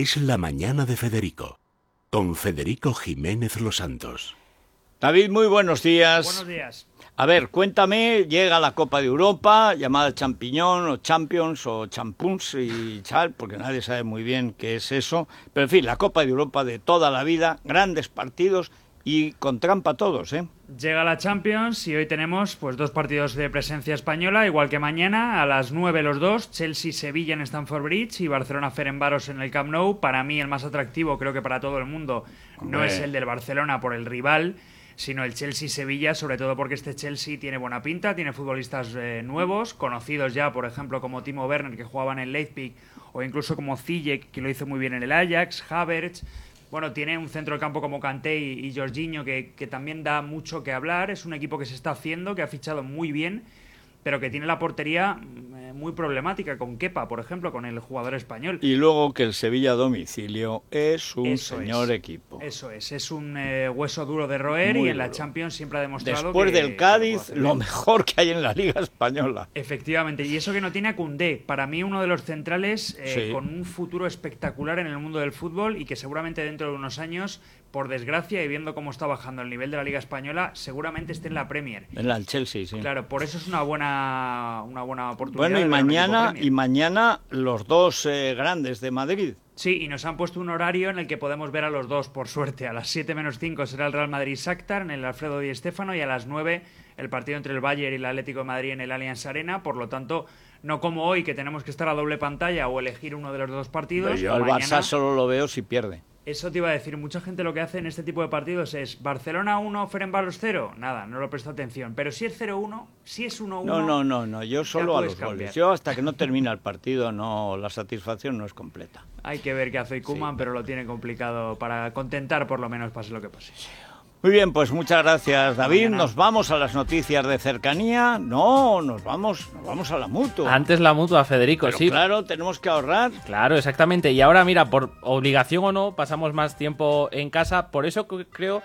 Es la mañana de Federico, con Federico Jiménez Los Santos. David, muy buenos días. Buenos días. A ver, cuéntame, llega la Copa de Europa, llamada Champiñón o Champions o Champuns y tal, porque nadie sabe muy bien qué es eso. Pero en fin, la Copa de Europa de toda la vida, grandes partidos y con trampa todos, ¿eh? Llega la Champions y hoy tenemos pues dos partidos de presencia española, igual que mañana, a las 9 los dos, Chelsea-Sevilla en Stamford Bridge y Barcelona-Ferenbaros en el Camp Nou. Para mí el más atractivo, creo que para todo el mundo, no es el del Barcelona por el rival, sino el Chelsea-Sevilla, sobre todo porque este Chelsea tiene buena pinta, tiene futbolistas eh, nuevos, conocidos ya, por ejemplo, como Timo Werner, que jugaba en el Leipzig, o incluso como Ziyech, que lo hizo muy bien en el Ajax, Havertz... Bueno, tiene un centro de campo como Kanté y, y Jorginho que, que también da mucho que hablar. Es un equipo que se está haciendo, que ha fichado muy bien, pero que tiene la portería eh, muy problemática con Kepa, por ejemplo, con el jugador español. Y luego que el Sevilla a domicilio es un Eso señor es. equipo. Eso es, es un eh, hueso duro de roer Muy y en la. Champions siempre ha demostrado Después que- del Cádiz, lo mejor que hay en la Liga Española. Efectivamente, y eso que no tiene a Koundé, para mí uno de los centrales eh, Sí. con un futuro espectacular en el mundo del fútbol y que seguramente dentro de unos años, por desgracia y viendo cómo está bajando el nivel de la Liga Española, seguramente esté en la Premier. En el Chelsea, sí. Claro, por eso es una buena, una buena oportunidad. Bueno, y mañana, y mañana los dos eh, grandes de Madrid. Sí, y nos han puesto un horario en el que podemos ver a los dos, por suerte. A las 7 menos 5 será el Real Madrid-Shakhtar en el Alfredo Di Stéfano y a las 9 el partido entre el Bayern y el Atlético de Madrid en el Allianz Arena. Por lo tanto, no como hoy que tenemos que estar a doble pantalla o elegir uno de los dos partidos. Yo al mañana- Barça solo lo veo si pierde. Eso te iba a decir, mucha gente lo que hace en este tipo de partidos es Barcelona 1, Ferencváros 0. Nada, no lo presto atención. Pero si es 0-1, si es 1-1... No, no, no, no. Yo solo a los cambiar. goles. Yo hasta que no termina el partido, no, la satisfacción no es completa. Hay que ver qué hace Kuman, pero lo tiene complicado para contentar por lo menos pase lo que pase. Muy bien, pues muchas gracias, David. Nos vamos a las noticias de cercanía. No, nos vamos, nos vamos a la mutua. Antes la mutua, Federico, Pero sí. claro, tenemos que ahorrar. Claro, exactamente. Y ahora, mira, por obligación o no, pasamos más tiempo en casa. Por eso cre- creo,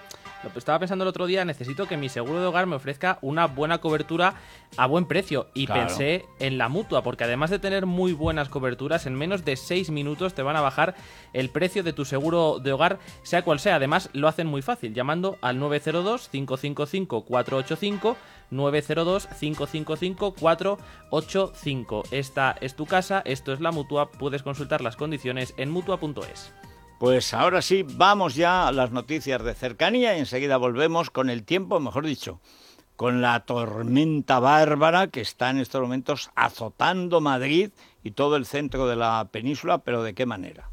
estaba pensando el otro día, necesito que mi seguro de hogar me ofrezca una buena cobertura a buen precio. Y Claro. pensé en la mutua, porque además de tener muy buenas coberturas, en menos de 6 minutos te van a bajar el precio de tu seguro de hogar, sea cual sea. Además, lo hacen muy fácil, llamando al 902-555-485. 902-555-485. Esta es tu casa, esto es la mutua, puedes consultar las condiciones en mutua.es. Pues ahora sí, vamos ya a las noticias de cercanía y enseguida volvemos con el tiempo, mejor dicho, con la tormenta bárbara que está en estos momentos azotando Madrid y todo el centro de la península, pero ¿de qué manera?